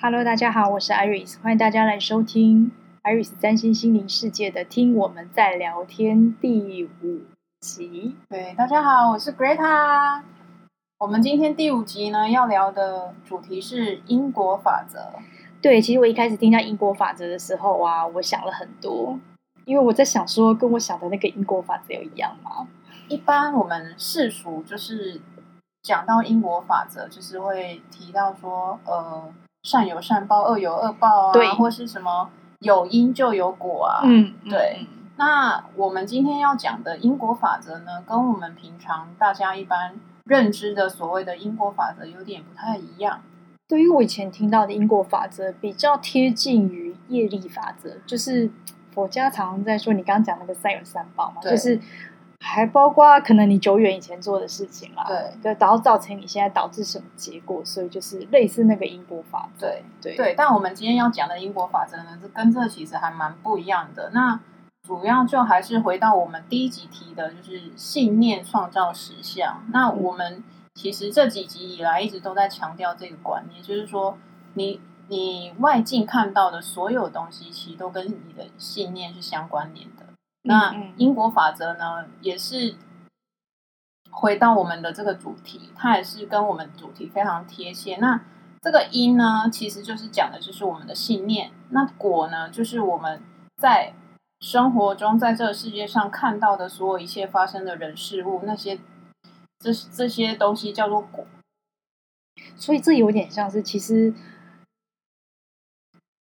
Hello，大家好，我是 Iris，欢迎大家来收听 Iris 占星心灵世界的《听我们在聊天》第五集。对，大家好，我是 Greta。我们今天第五集呢，要聊的主题是因果法则。对，其实我一开始听到因果法则的时候啊，我想了很多，因为我在想说，跟我想的那个因果法则有一样吗？一般我们世俗就是讲到因果法则，就是会提到说，呃。善有善报，恶有恶报啊，对，或是什么有因就有果啊，嗯，对。嗯、那我们今天要讲的因果法则呢，跟我们平常大家一般认知的所谓的因果法则有点不太一样。对于我以前听到的因果法则，比较贴近于业力法则，就是佛家常常在说，你刚刚讲那个善有善报嘛，就是。还包括可能你久远以前做的事情啦，对，然后造成你现在导致什么结果，所以就是类似那个因果法则，对对对。但我们今天要讲的因果法则呢，是跟这其实还蛮不一样的。那主要就还是回到我们第一集提的，就是信念创造实相。那我们其实这几集以来一直都在强调这个观念，就是说你你外境看到的所有东西，其实都跟你的信念是相关联的。那因果法则呢，也是回到我们的这个主题，它也是跟我们主题非常贴切。那这个因呢，其实就是讲的就是我们的信念；那果呢，就是我们在生活中在这个世界上看到的所有一切发生的人事物，那些这这些东西叫做果。所以这有点像是，其实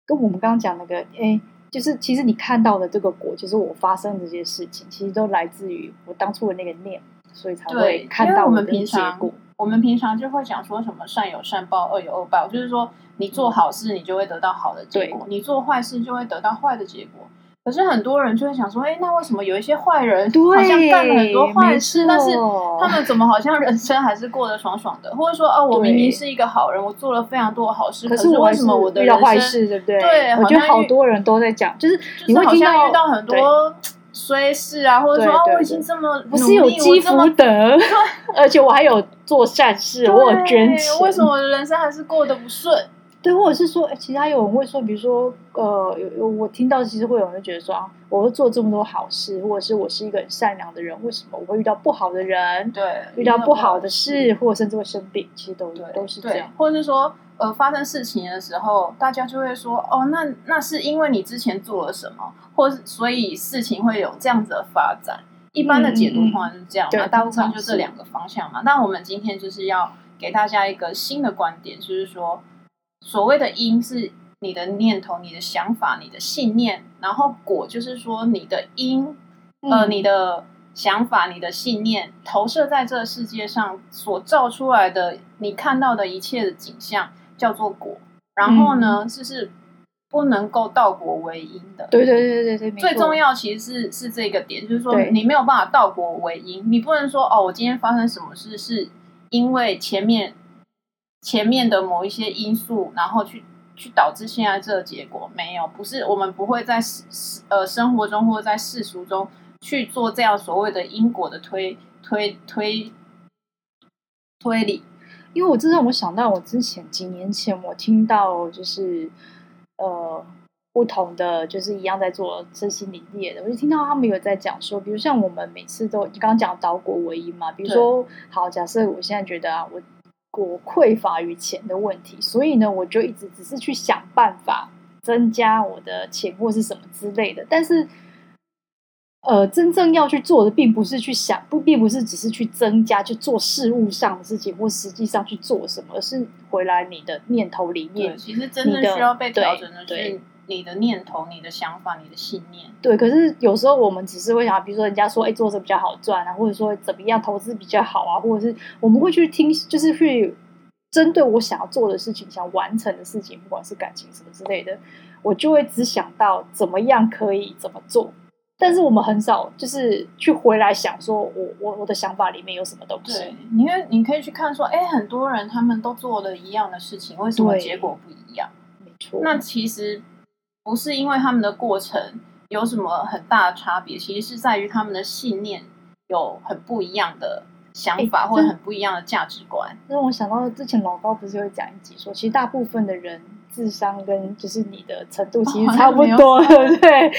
跟我们刚刚讲那个，哎。就是其实你看到的这个果，就是我发生这些事情，其实都来自于我当初的那个念，所以才会看到我们平常我们平常就会讲说什么善有善报，恶有恶报，就是说你做好事，你就会得到好的结果；你做坏事，就会得到坏的结果。可是很多人就会想说，哎，那为什么有一些坏人好像干了很多坏事，但是他们怎么好像人生还是过得爽爽的？或者说，哦，我明明是一个好人，我做了非常多的好事，可是为什么我的人生遇到坏事，对不对？对，我觉得好多人都在讲，就是你会好像遇到很多衰事啊，或者说啊，我已经这么不是有积福德，而且我还有做善事，我有捐钱，为什么我的人生还是过得不顺？对，或者是说，其他有人会说，比如说，呃，有有我听到，其实会有人觉得说，啊，我会做这么多好事，或者是我是一个很善良的人，为什么我会遇到不好的人？对，遇到不好的事，或者甚至会生病，其实都对都是这样。或者是说，呃，发生事情的时候，大家就会说，哦，那那是因为你之前做了什么，或是所以事情会有这样子的发展。一般的解读通常是这样嘛，大部分就这两个方向嘛。那我们今天就是要给大家一个新的观点，就是说。所谓的因是你的念头、你的想法、你的信念，然后果就是说你的因，呃，你的想法、你的信念投射在这个世界上所造出来的，你看到的一切的景象叫做果。然后呢，就、嗯、是不能够倒果为因的。对对对对对，最重要其实是是这个点，就是说你没有办法倒果为因，你不能说哦，我今天发生什么事是因为前面。前面的某一些因素，然后去去导致现在这个结果，没有，不是我们不会在呃生活中或者在世俗中去做这样所谓的因果的推推推推理，因为我这让我想到我之前几年前我听到就是呃不同的就是一样在做身心灵业的，我就听到他们有在讲说，比如像我们每次都你刚刚讲倒果为因嘛，比如说好，假设我现在觉得啊我。我匮乏于钱的问题，所以呢，我就一直只是去想办法增加我的钱或是什么之类的。但是，呃，真正要去做的，并不是去想，不，并不是只是去增加去做事物上的事情，或实际上去做什么，而是回来你的念头里面，其实真正需要被调整的是。你的念头、你的想法、你的信念，对。可是有时候我们只是会想，比如说人家说，哎，做这比较好赚啊，或者说怎么样投资比较好啊，或者是我们会去听，就是去针对我想要做的事情、想完成的事情，不管是感情什么之类的，我就会只想到怎么样可以怎么做。但是我们很少就是去回来想说，我我我的想法里面有什么东西。对，因为你可以去看说，哎，很多人他们都做了一样的事情，为什么结果不一样？没错。那其实。不是因为他们的过程有什么很大的差别，其实是在于他们的信念有很不一样的想法，或者很不一样的价值观。让我想到之前老高不是有讲一集说，其实大部分的人智商跟就是你的程度其实差不多，对不对？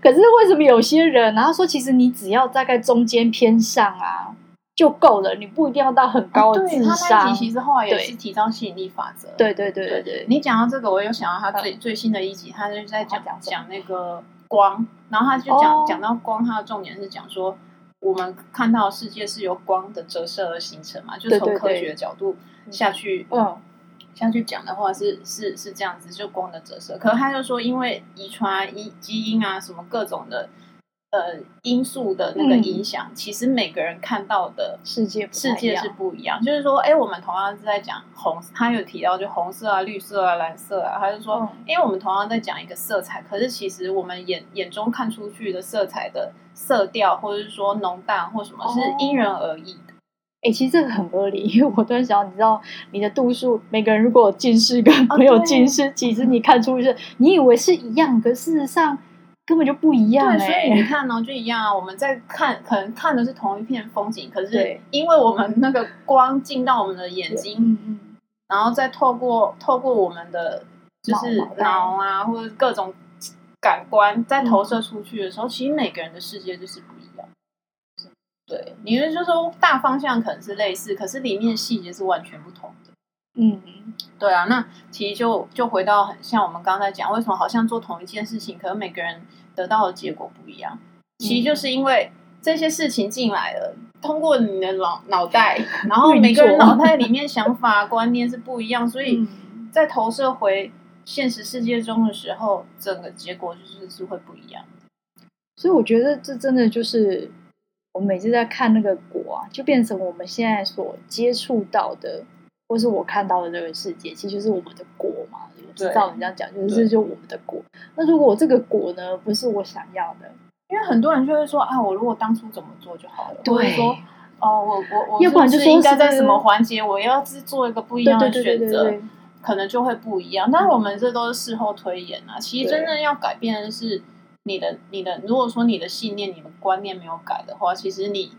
可是为什么有些人，然后说其实你只要大概中间偏上啊就够了，你不一定要到很高的智商。对，其实后来也是提倡吸引力法则。对对对对对，对。你讲到这个，我又想到他最最新的一集，他就在讲讲那个光，然后他就讲讲到光，他的重点是讲说。我们看到世界是由光的折射而形成嘛？就从科学的角度下去，嗯，下去讲的话是是是这样子，就光的折射。可是他就说，因为遗传、遗基因啊，什么各种的呃因素的那个影响，嗯、其实每个人看到的世界世界是不一样。就是说，哎，我们同样是在讲红，他有提到就红色啊、绿色啊、蓝色啊，他就说，因为我们同样在讲一个色彩，可是其实我们眼眼中看出去的色彩的。色调，或者是说浓淡，或什么是因人而异的。哎、欸，其实这个很合理，因为我突然想到，你知道，你的度数，每个人如果有近视跟没有近视，哦、其实你看出去，你以为是一样，可事实上根本就不一样。对，所以你看呢、哦，就一样啊。我们在看，可能看的是同一片风景，可是因为我们那个光进到我们的眼睛，然后再透过透过我们的就是脑啊，或者各种。感官再投射出去的时候，嗯、其实每个人的世界就是不一样。对，你是就说大方向可能是类似，可是里面细节是完全不同的。嗯，对啊，那其实就就回到很像我们刚才讲，为什么好像做同一件事情，可能每个人得到的结果不一样？其实就是因为这些事情进来了，通过你的脑脑袋，然后每个人脑袋里面想法观念是不一样，所以在投射回。现实世界中的时候，整个结果就是是会不一样。所以我觉得这真的就是我们每次在看那个果啊，就变成我们现在所接触到的，或是我看到的这个世界，其实就是我们的果嘛。我知道你这样讲，就是这就是我们的果。那如果我这个果呢，不是我想要的，因为很多人就会说啊，我如果当初怎么做就好了。对，说哦，我我我，要不然就是应该在什么环节，我要是做一个不一样的选择。可能就会不一样，但是我们这都是事后推演啊。其实真正要改变的是你的、你的。如果说你的信念、你的观念没有改的话，其实你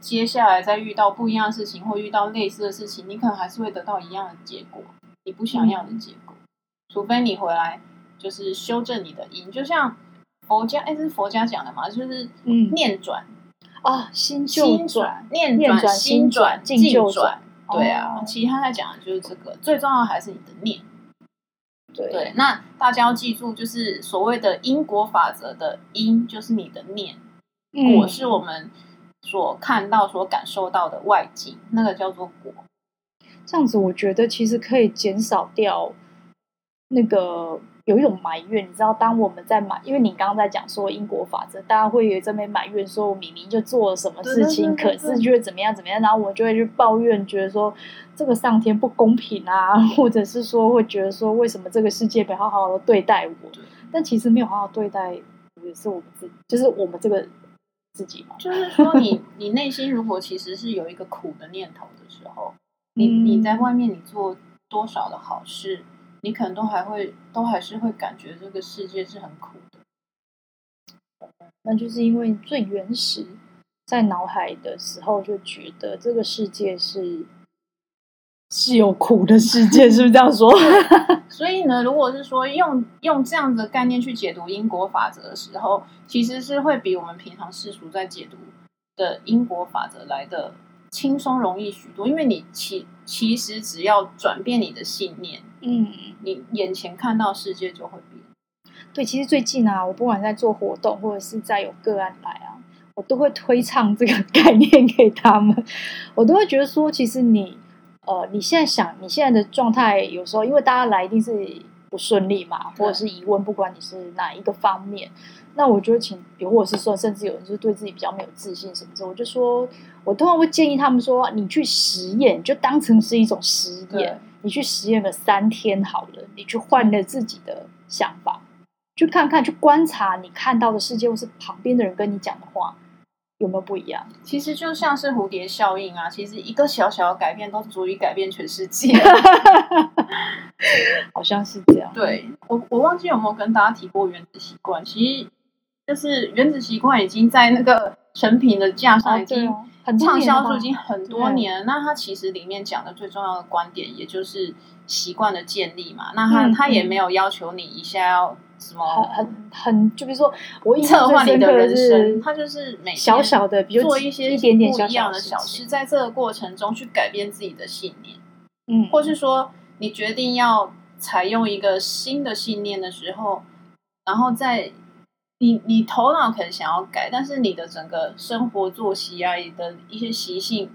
接下来再遇到不一样的事情，或遇到类似的事情，你可能还是会得到一样的结果，你不想要的结果。嗯、除非你回来就是修正你的因，就像佛家，哎，这是佛家讲的嘛，就是念转。啊，心心转，念转心转，境转。对啊，其实他在讲的就是这个，最重要的还是你的念。对，对，那大家要记住，就是所谓的因果法则的因，就是你的念；果是我们所看到、所感受到的外境，那个叫做果。这样子，我觉得其实可以减少掉那个。有一种埋怨，你知道，当我们在埋，因为你刚刚在讲说因果法则，大家会有这边埋怨说，我明明就做了什么事情，可是就会怎么样怎么样，然后我就会去抱怨，觉得说这个上天不公平啊，或者是说会觉得说为什么这个世界没好好的对待我，但其实没有好好对待，也是我们自己，就是我们这个自己嘛。就是说你，你你内心如果其实是有一个苦的念头的时候，你你在外面你做多少的好事。你可能都还会，都还是会感觉这个世界是很苦的。那就是因为最原始在脑海的时候就觉得这个世界是是有苦的世界，是不是这样说？所以呢，如果是说用用这样的概念去解读因果法则的时候，其实是会比我们平常世俗在解读的因果法则来的轻松容易许多，因为你其其实只要转变你的信念。嗯，你眼前看到世界就会变。对，其实最近啊，我不管在做活动，或者是在有个案来啊，我都会推唱这个 概念给他们。我都会觉得说，其实你，呃，你现在想，你现在的状态，有时候因为大家来一定是不顺利嘛，或者是疑问，不管你是哪一个方面，那我就请，比如或者是说，甚至有人就是对自己比较没有自信什么之类，我就说，我通常会建议他们说，你去实验，就当成是一种实验。你去实验个三天好了，你去换了自己的想法，去看看，去观察你看到的世界，或是旁边的人跟你讲的话有没有不一样？其实就像是蝴蝶效应啊，其实一个小小的改变都足以改变全世界，好像是这样。对，我，我忘记有没有跟大家提过原子习惯，其实就是原子习惯已经在那个。成品的架上已经畅销书已经很多年了。那它其实里面讲的最重要的观点，也就是习惯的建立嘛。那它它、嗯、也没有要求你一下要什么很很很，就比如说我印象最深刻的是，是它就是每小小的，比如做一些一点点不一样的小事，在这个过程中去改变自己的信念。嗯，或是说你决定要采用一个新的信念的时候，然后在你你头脑可能想要改，但是你的整个生活作息啊，你的一些习性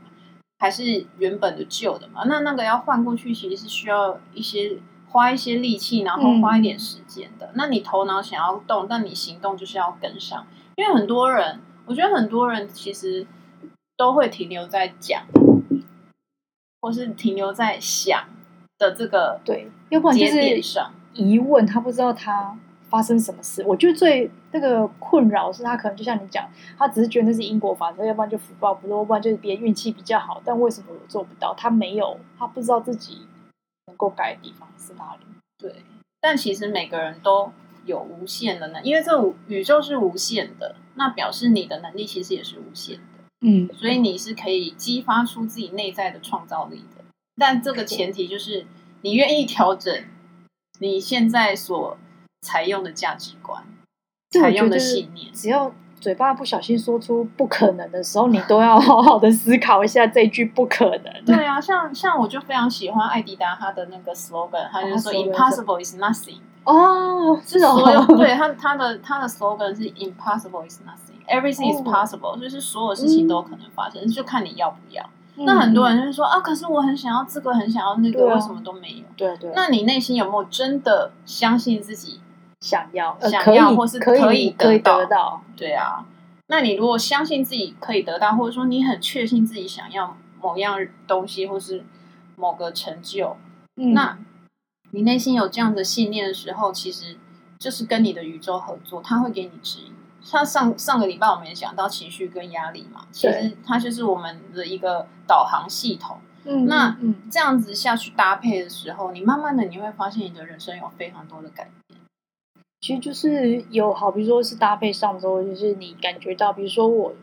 还是原本的旧的嘛。那那个要换过去，其实是需要一些花一些力气，然后花一点时间的。嗯、那你头脑想要动，但你行动就是要跟上。因为很多人，我觉得很多人其实都会停留在讲，或是停留在想的这个对，要不然就是疑问，他不知道他。发生什么事？我觉得最那个困扰是他可能就像你讲，他只是觉得那是因果法则，要不然就福报不多，要不然就是别人运气比较好。但为什么我做不到？他没有，他不知道自己能够改的地方是哪里。对，但其实每个人都有无限的能，因为这宇宙是无限的，那表示你的能力其实也是无限的。嗯，所以你是可以激发出自己内在的创造力的。但这个前提就是你愿意调整你现在所。采用的价值观，采用的信念，只要嘴巴不小心说出不可能的时候，你都要好好的思考一下这句不可能。对啊，像像我就非常喜欢艾迪达他的那个 slogan，他就说 “Impossible is nothing”。哦，是哦，所有对他他的他的 slogan 是 “Impossible is nothing”，everything is possible，就是所有事情都有可能发生，就看你要不要。那很多人就是说啊，可是我很想要这个，很想要那个，为什么都没有？对对。那你内心有没有真的相信自己？想要，想要，或是可以得到，得到，对啊。那你如果相信自己可以得到，或者说你很确信自己想要某样东西，或是某个成就，嗯、那你内心有这样的信念的时候，其实就是跟你的宇宙合作，他会给你指引。像上上个礼拜我们也讲到情绪跟压力嘛，其实它就是我们的一个导航系统。嗯，那这样子下去搭配的时候，你慢慢的你会发现你的人生有非常多的改变。其实就是有好，比如说是搭配上之后，就是你感觉到，比如说我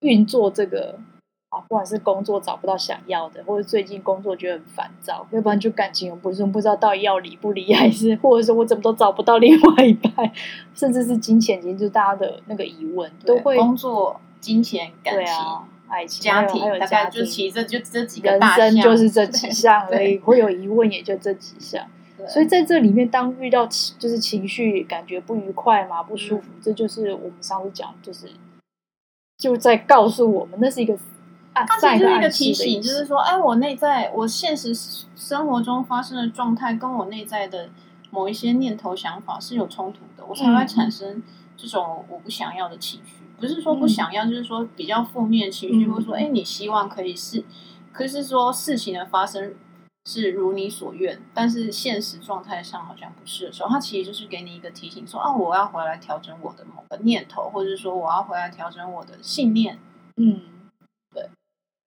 运作这个啊，不管是工作找不到想要的，或者最近工作觉得很烦躁，要不然就感情不顺，不知道到底要离不离，还是或者说我怎么都找不到另外一半，甚至是金钱，其实就是大家的那个疑问都会工作、金钱、感情、啊、爱情、家庭，还有家庭大概就其实就这几个大项，人生就是这几项而已，会有疑问也就这几项。所以在这里面，当遇到就是情绪感觉不愉快嘛，不舒服，嗯、这就是我们上次讲，就是就在告诉我们，那是一个暗，它其实是一个提醒，就是说，哎，我内在我现实生活中发生的状态，跟我内在的某一些念头想法是有冲突的，我才会产生这种我不想要的情绪。嗯、不是说不想要，就是说比较负面情绪，或者说，哎，你希望可以是，可是说事情的发生。是如你所愿，但是现实状态上好像不是的时候，它其实就是给你一个提醒说，说啊，我要回来调整我的某个念头，或者是说我要回来调整我的信念。嗯，对，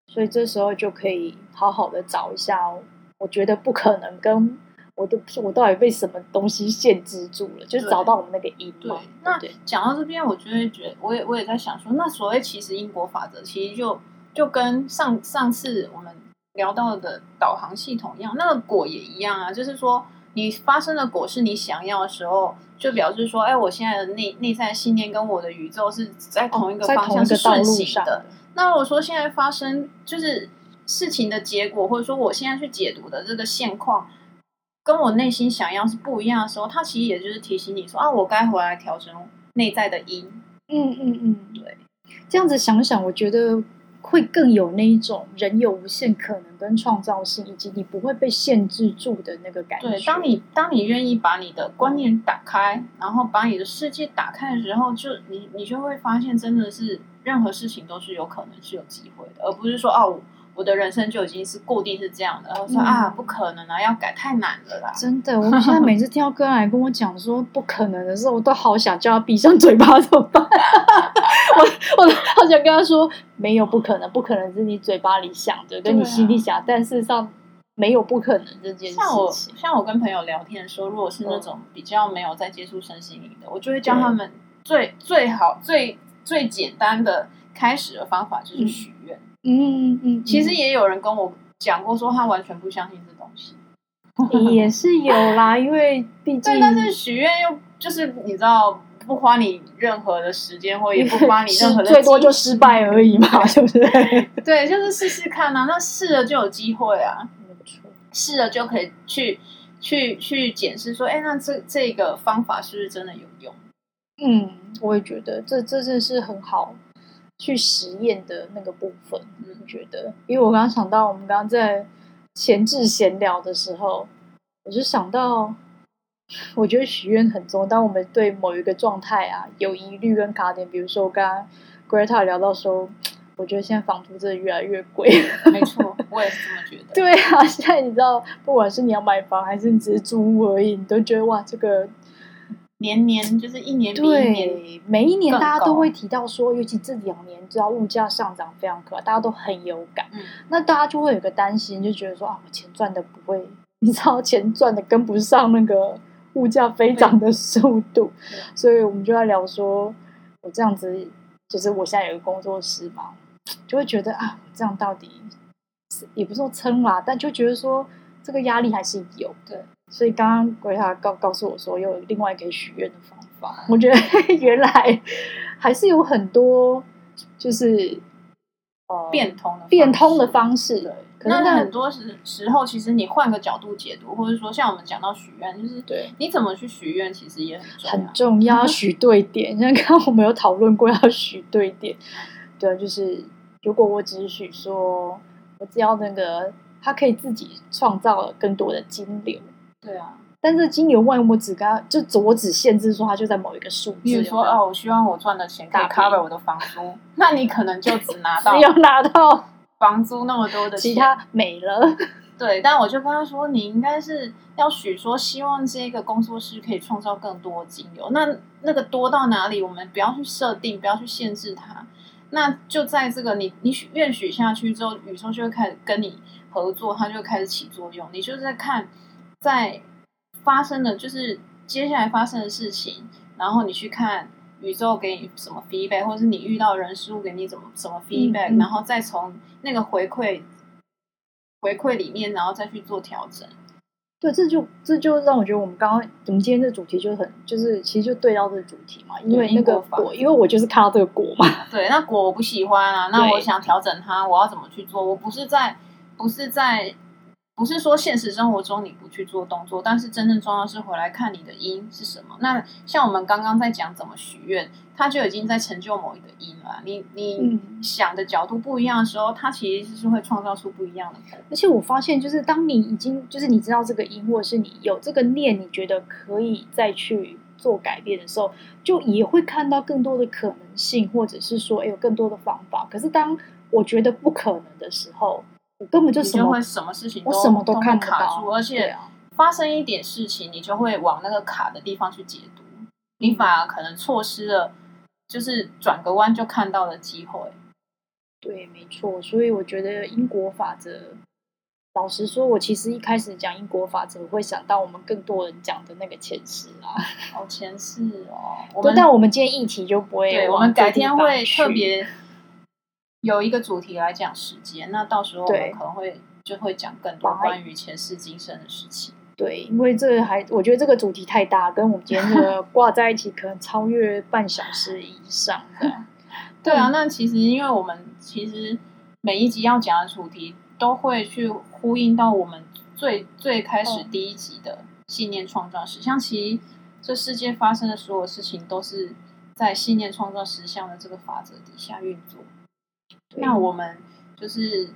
所以这时候就可以好好的找一下，哦我觉得不可能跟我的我到底被什么东西限制住了，就是找到我们那个因。对，那讲到这边，我就会觉得，我也我也在想说，那所谓其实因果法则，其实就就跟上上次我们。聊到的导航系统一样，那个果也一样啊。就是说，你发生的果是你想要的时候，就表示说，哎，我现在的内内在信念跟我的宇宙是在同一个方向是顺行的。那如果说现在发生就是事情的结果，或者说我现在去解读的这个现况，跟我内心想要是不一样的时候，它其实也就是提醒你说啊，我该回来调整内在的因。嗯嗯嗯，对。这样子想想，我觉得。会更有那一种人有无限可能跟创造性，以及你不会被限制住的那个感觉。对，当你当你愿意把你的观念打开，然后把你的世界打开的时候，就你你就会发现，真的是任何事情都是有可能是有机会的，而不是说哦。我的人生就已经是固定是这样的，然后说、嗯、啊，不可能啊，要改太难了啦。真的，我现在每次听到个人来跟我讲说不可能的时候，我都好想叫他闭上嘴巴，怎么办？我我好想跟他说，没有不可能，不可能是你嘴巴里想的，跟你心里想，啊、但事实上没有不可能这件事情。像我像我跟朋友聊天说，如果是那种比较没有在接触身心灵的，我就会教他们最最好最最简单的。开始的方法就是许愿。嗯嗯嗯，其实也有人跟我讲过，说他完全不相信这东西。也是有啦，因为毕 竟，但是许愿又就是你知道，不花你任何的时间，或 也不花你任何的，最多就失败而已嘛，是不是？对，就是试试看啊，那试了就有机会啊，没错，试了就可以去去去检视说，哎，那这这个方法是不是真的有用？嗯，我也觉得这这真是很好去实验的那个部分，我觉得，因为我刚刚想到，我们刚刚在。前置闲聊的时候，我就想到，我觉得许愿很重要。当我们对某一个状态啊有疑虑跟卡点，比如说我刚刚 Greta 聊到说，我觉得现在房租真的越来越贵。没 错，我也是这么觉得。对啊，现在你知道，不管是你要买房还是你只是租屋而已，你都觉得哇，这个。年年就是一年比一年，每一年大家都会提到说，尤其这两年，知道物价上涨非常可怕，大家都很有感。嗯，那大家就会有个担心，就觉得说啊，我钱赚的不会，你知道，钱赚的跟不上那个物价飞涨的速度，所以我们就在聊说，我这样子，就是我现在有个工作室嘛，就会觉得啊，这样到底是也不是说撑啦，但就觉得说这个压力还是有。的。所以刚刚鬼他告告诉我说，有另外一个许愿的方法。我觉得原来还是有很多，就是呃变通的变通的方式。对，可是很多时时候，其实你换个角度解读，或者说像我们讲到许愿，就是对你怎么去许愿，其实也很重要。很重要，许对点。像刚刚我们有讨论过，要许对点。对，就是如果我只是许说，我只要那个他可以自己创造了更多的金流。对啊，但是金牛万一我只跟他就我只限制说他就在某一个数字，比如说哦，我希望我赚的钱可以 cover 我的房租，那你可能就只拿 到只有拿到房租那么多的钱，其他没了。对，但我就跟他说，你应该是要许说，希望这个工作室可以创造更多精油。那那个多到哪里，我们不要去设定，不要去限制它。那就在这个你你许愿许下去之后，宇宙就会开始跟你合作，它就会开始起作用。你就是在看。在发生的就是接下来发生的事情，然后你去看宇宙给你什么 feedback，或者是你遇到人事物给你怎么什么 feedback，嗯嗯，然后再从那个回馈回馈里面，然后再去做调整。对，这就这就让我觉得我们刚刚我们今天这主题就很就是其实就对到这个主题嘛，因为那个果，因为我就是看到这个果嘛。对，那果我不喜欢啊，那我想调整它，我要怎么去做？我不是在不是在。不是说现实生活中你不去做动作，但是真正重要是回来看你的因是什么。那像我们刚刚在讲怎么许愿，它就已经在成就某一个因了。你你想的角度不一样的时候，它其实是会创造出不一样的。而且我发现，就是当你已经就是你知道这个因，或者是你有这个念，你觉得可以再去做改变的时候，就也会看到更多的可能性，或者是说，哎，有更多的方法。可是当我觉得不可能的时候，我根本就什么就会什么事情都我什么都看不到，卡住，而且发生一点事情，你就会往那个卡的地方去解读，你反而可能错失了，就是转个弯就看到的机会。对，没错。所以我觉得因果法则，老实说，我其实一开始讲因果法则，我会想到我们更多人讲的那个前世啊，哦，前世哦。我们但我们今天议题就不会，对，我们改天会特别。有一个主题来讲时间，那到时候我们可能会就会讲更多关于前世今生的事情。对，因为这还我觉得这个主题太大，跟我们今天这个 挂在一起，可能超越半小时以上的。对啊，那其实因为我们其实每一集要讲的主题都会去呼应到我们最最开始第一集的信念创造实像。其实这世界发生的所有事情都是在信念创造实像的这个法则底下运作。那我们就是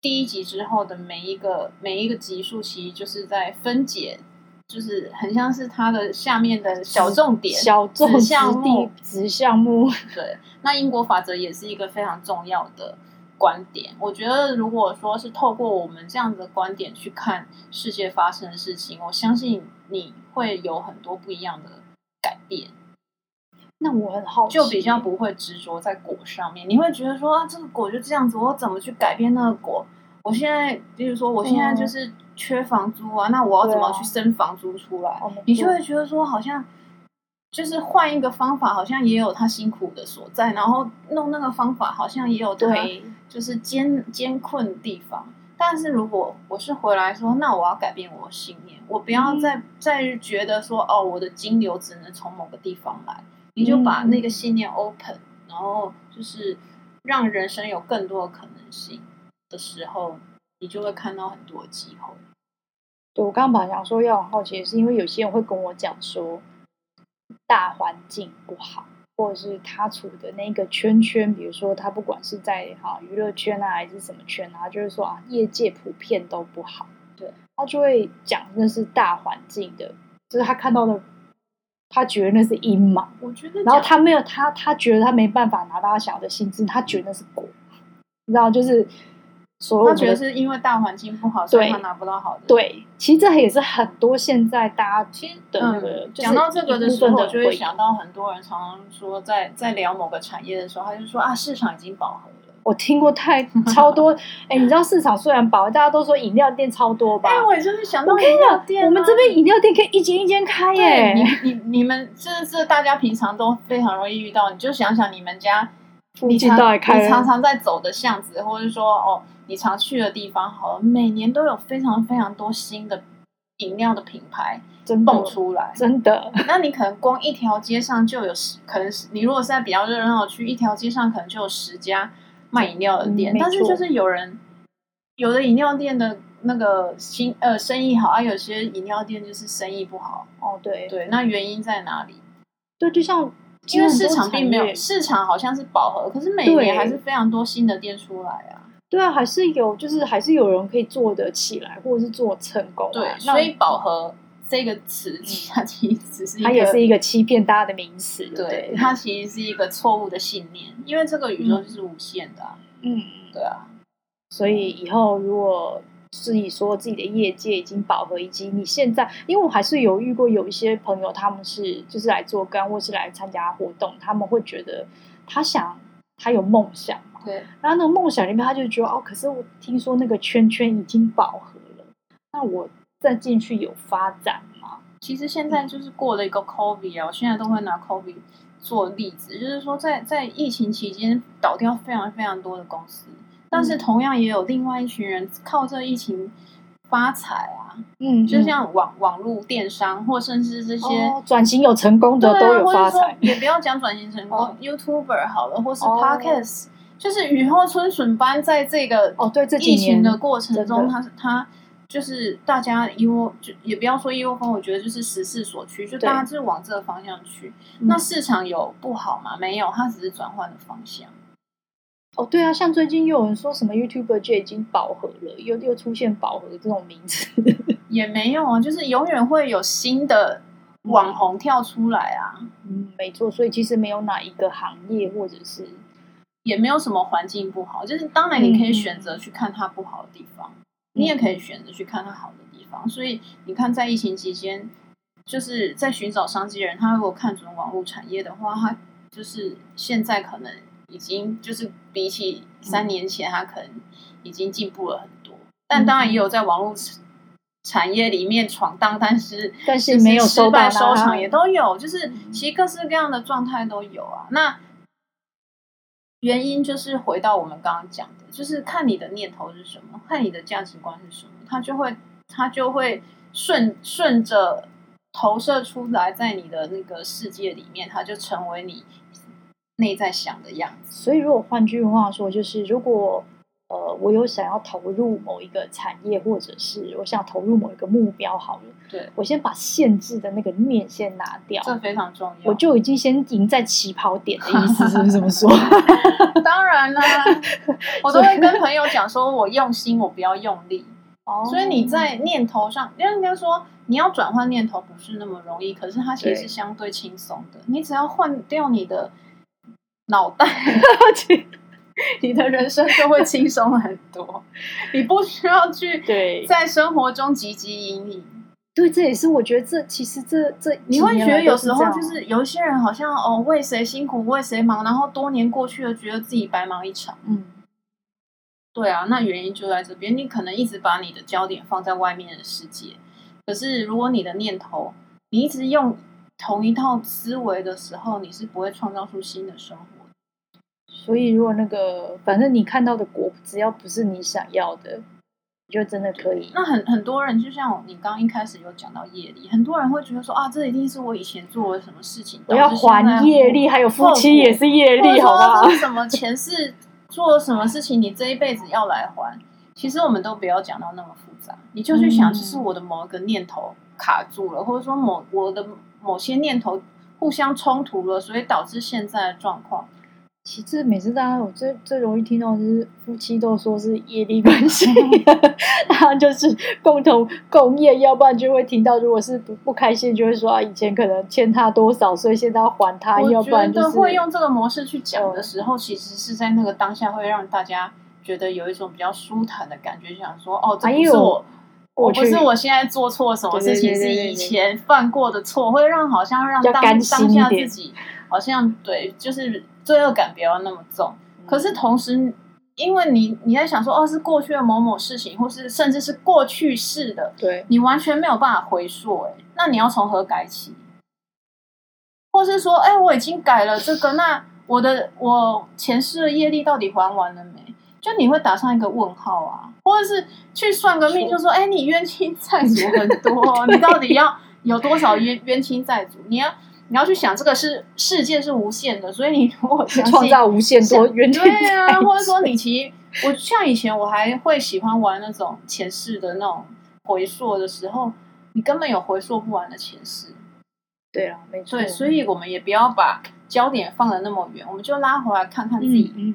第一集之后的每一个每一个集数，其实就是在分解，就是很像是它的下面的小重点、小重项目、子项目。对，那因果法则也是一个非常重要的观点。我觉得，如果说是透过我们这样的观点去看世界发生的事情，我相信你会有很多不一样的改变。那我很好奇，就比较不会执着在果上面。你会觉得说啊，这个果就这样子，我怎么去改变那个果？我现在，比如说，我现在就是缺房租啊，嗯、那我要怎么去生房租出来？啊、你就会觉得说，好像就是换一个方法，好像也有他辛苦的所在，然后弄那个方法，好像也有他就是艰艰困的地方。但是如果我是回来说，那我要改变我的信念，我不要再、嗯、再觉得说，哦，我的金流只能从某个地方来，你就把那个信念 open，、嗯、然后就是让人生有更多的可能性的时候，你就会看到很多机会。对，我刚刚本来想说要很好奇，是因为有些人会跟我讲说，大环境不好。或者是他处的那个圈圈，比如说他不管是在哈娱乐圈啊，还是什么圈啊，就是说啊，业界普遍都不好。对，他就会讲那是大环境的，就是他看到的，他觉得那是阴谋。我觉得，然后他没有他，他觉得他没办法拿到他想要的薪资，他觉得那是果，你知道，就是。他觉得是因为大环境不好，所以他拿不到好的。对，其实这也是很多现在大家其实的那个讲到这个的时候，就会想到很多人常常说，在在聊某个产业的时候，他就说啊，市场已经饱和了。我听过太超多，哎，你知道市场虽然饱，大家都说饮料店超多吧？哎，我也就是想到饮料店，我们这边饮料店可以一间一间开耶。你你你们这这大家平常都非常容易遇到，你就想想你们家你常你常常在走的巷子，或者是说哦。你常去的地方，好了，每年都有非常非常多新的饮料的品牌蹦出来，真的。那你可能光一条街上就有十，可能是你如果是在比较热闹的区，一条街上可能就有十家卖饮料的店。但是就是有人，有的饮料店的那个新呃生意好，啊、有些饮料店就是生意不好。哦，对对，那原因在哪里？对，就像因为市场并没有，市场好像是饱和，可是每年还是非常多新的店出来啊。对啊，还是有，就是还是有人可以做得起来，或者是做成功，啊。对，所以饱和这个词，它其实只是，它也是一个欺骗大家的名词。对，它其实是一个错误的信念，因为这个宇宙就是无限的，啊。嗯，对啊。所以以后如果自己说自己的业界已经饱和，以及你现在，因为我还是有遇过有一些朋友，他们是就是来做干，或是来参加活动，他们会觉得他想，他有梦想。对，然后那个梦想里面，他就觉得哦，可是我听说那个圈圈已经饱和了，那我再进去有发展吗？其实现在就是过了一个 COVID 啊，我现在都会拿 COVID 做例子，就是说在在疫情期间倒掉非常非常多的公司，但是同样也有另外一群人靠这疫情发财啊，嗯，就像网网络电商或甚至这些、哦、转型有成功的都有发财，也不要讲转型成功、哦、，YouTuber 好了，或是 Podcast、哦。就是雨后春笋般，在这个哦，对，这疫情的过程中，他他就是大家一窝，就也不要说一窝蜂，我觉得就是时势所趋，就大家就是往这个方向去。那市场有不好吗？没有，它只是转换的方向。哦，对啊，像最近又有人说什么 YouTuber 就已经饱和了，又又出现饱和这种名词，也没有啊，就是永远会有新的网红跳出来啊。嗯，没错，所以其实没有哪一个行业或者是。也没有什么环境不好，就是当然你可以选择去看它不好的地方，嗯、你也可以选择去看看好的地方。所以你看，在疫情期间，就是在寻找商机的人，他如果看准网络产业的话，他就是现在可能已经就是比起三年前，他可能已经进步了很多。嗯、但当然也有在网络产业里面闯荡，但是但是没有失败收场也都有，就是其实各式各样的状态都有啊。那原因就是回到我们刚刚讲的，就是看你的念头是什么，看你的价值观是什么，它就会它就会顺顺着投射出来，在你的那个世界里面，它就成为你内在想的样子。所以，如果换句话说，就是如果。呃，我有想要投入某一个产业，或者是我想投入某一个目标，好了，对，我先把限制的那个面先拿掉，这非常重要。我就已经先赢在起跑点的意思，是不是这么说？当然啦，我都会跟朋友讲说，我用心，我不要用力。哦，所以你在念头上，因为人家说你要转换念头不是那么容易，可是它其实是相对轻松的。你只要换掉你的脑袋。你的人生就会轻松很多，你不需要去 对在生活中汲汲营营。对，这也是我觉得这其实这这你会觉得有时候就是有一些人好像哦为谁辛苦为谁忙，然后多年过去了，觉得自己白忙一场。嗯，对啊，那原因就在这边，你可能一直把你的焦点放在外面的世界，可是如果你的念头，你一直用同一套思维的时候，你是不会创造出新的生活。所以，如果那个反正你看到的果，只要不是你想要的，你就真的可以。那很很多人，就像你刚刚一开始有讲到业力，很多人会觉得说啊，这一定是我以前做了什么事情，我要还业力，还有夫妻也是业力，好不好？或者说什么前世做了什么事情，你这一辈子要来还。其实我们都不要讲到那么复杂，你就去想，就是我的某一个念头卡住了，嗯、或者说某我的某些念头互相冲突了，所以导致现在的状况。其次每次大家我最最容易听到就是夫妻都说是业力关系，然后就是共同共业，要不然就会听到如果是不不开心，就会说啊以前可能欠他多少，所以现在要还他，要不然就是会用这个模式去讲的时候，其实是在那个当下会让大家。觉得有一种比较舒坦的感觉，就想说哦，这不是我，我不是我现在做错什么事情，是以前犯过的错，会让好像让当当下自己好像对，就是罪恶感不要那么重。可是同时，因为你你在想说哦，是过去的某某事情，或是甚至是过去式的，对，你完全没有办法回溯，哎，那你要从何改起？或是说，哎，我已经改了这个，那我的我前世的业力到底还完了没？就你会打上一个问号啊，或者是去算个命，就说，哎，你冤亲债主很多，你到底要有多少冤冤亲债主？你要你要去想，这个是世界是无限的，所以你如果 创造无限多冤亲债主，对啊，或者说你其实我像以前我还会喜欢玩那种前世的那种回溯的时候，你根本有回溯不完的前世。对啊，没错。对，所以我们也不要把焦点放的那么远，我们就拉回来看看自己。嗯。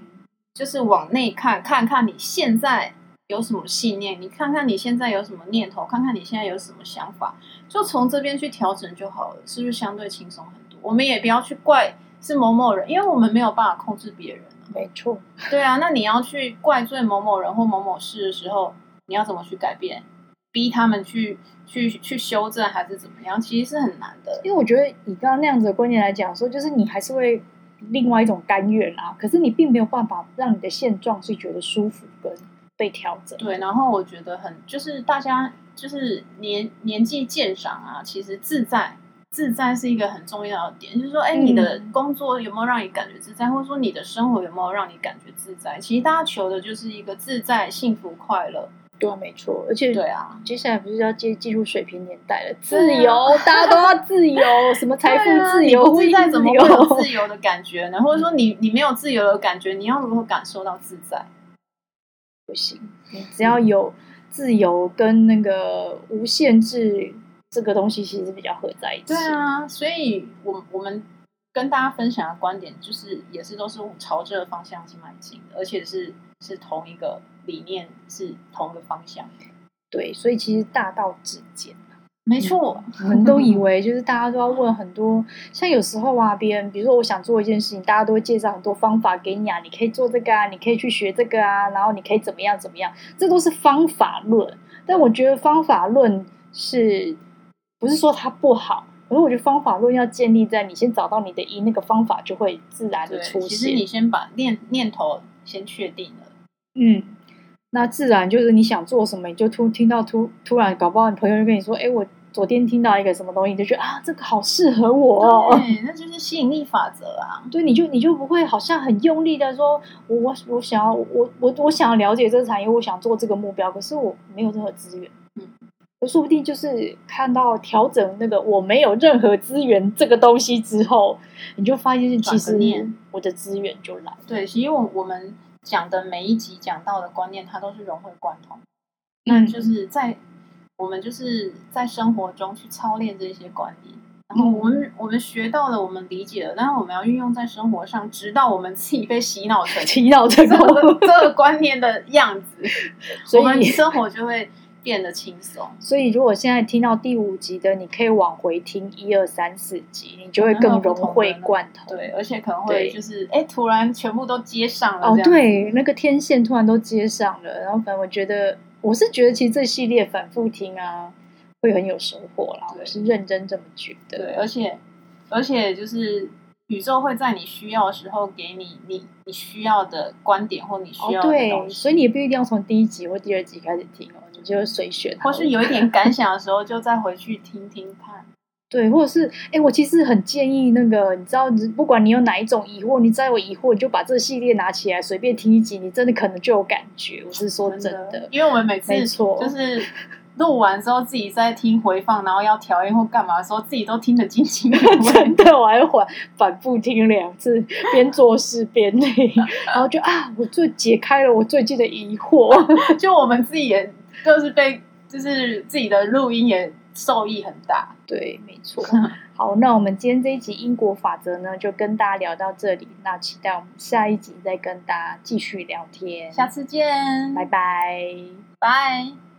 就是往内看，看看你现在有什么信念，你看看你现在有什么念头，看看你现在有什么想法，就从这边去调整就好了，是不是相对轻松很多？我们也不要去怪是某某人，因为我们没有办法控制别人。没错，对啊，那你要去怪罪某某人或某某事的时候，你要怎么去改变？逼他们去去去修正，还是怎么样？其实是很难的。因为我觉得以刚刚那样子的观念来讲，说就是你还是会。另外一种甘愿啊，可是你并没有办法让你的现状是觉得舒服跟被调整。对，然后我觉得很就是大家就是年年纪渐长啊，其实自在自在是一个很重要的点，就是说，哎，你的工作有没有让你感觉自在，嗯、或者说你的生活有没有让你感觉自在？其实大家求的就是一个自在、幸福、快乐。对啊，没错，而且对啊，接下来不是要进进入水平年代了，自由，大家都要自由，什么财富自由，自在怎么会有自由的感觉呢？或者说你你没有自由的感觉，你要如何感受到自在？不行，你只要有自由跟那个无限制这个东西，其实比较合在一起。对啊，所以我我们跟大家分享的观点，就是也是都是朝这个方向去迈进的，而且是是同一个。理念是同一个方向，对，所以其实大道至简，没错。嗯，我们都以为就是大家都要问很多，像有时候啊，别人比如说我想做一件事情，大家都会介绍很多方法给你啊，你可以做这个啊，你可以去学这个啊，然后你可以怎么样怎么样，这都是方法论。但我觉得方法论是不是说它不好？可是我觉得方法论要建立在你先找到你的一，那个方法就会自然的出现。其实你先把念念头先确定了，嗯。那自然就是你想做什么，你就突听到突突然，搞不好你朋友就跟你说：“哎，我昨天听到一个什么东西，你就觉得啊，这个好适合我哦。”对，那就是吸引力法则啊。对，你就你就不会好像很用力的说：“我我我想要我我我想要了解这个产业，我想做这个目标，可是我没有任何资源。”嗯，可说不定就是看到调整那个我没有任何资源这个东西之后，你就发现其实我的资源就来。对，其实我我们。讲的每一集讲到的观念，它都是融会贯通。那就是在我们就是在生活中去操练这些观念，然后我们我们学到了，我们理解了，但是我们要运用在生活上，直到我们自己被洗脑成 洗脑成这个这个观念的样子，所以我们生活就会。变得轻松，所以如果现在听到第五集的，你可以往回听一二三四集，你就会更融会贯通。对，而且可能会就是哎，突然全部都接上了。哦，对，那个天线突然都接上了，然后反正我觉得，我是觉得其实这系列反复听啊，会很有收获啦。我是认真这么觉得。对，而且而且就是。宇宙会在你需要的时候给你你你需要的观点或你需要的东西，哦、对，所以你也不一定要从第一集或第二集开始听哦，你就随选，或是有一点感想的时候就再回去听听看。对，或者是哎，我其实很建议那个，你知道，不管你有哪一种疑惑，你再有疑惑，你就把这个系列拿起来随便听一集，你真的可能就有感觉。我是说真的，真的因为我们每次就是录完之后自己在听回放，然后要调音或干嘛的时候，自己都听得津津有味。真的，我还反反复听两次，边做事边听，然后就啊，我最解开了我最近的疑惑。就我们自己也就是被，就是自己的录音也。受益很大，对，没错。好，那我们今天这一集因果法则呢，就跟大家聊到这里。那期待我们下一集再跟大家继续聊天。下次见，拜拜，拜。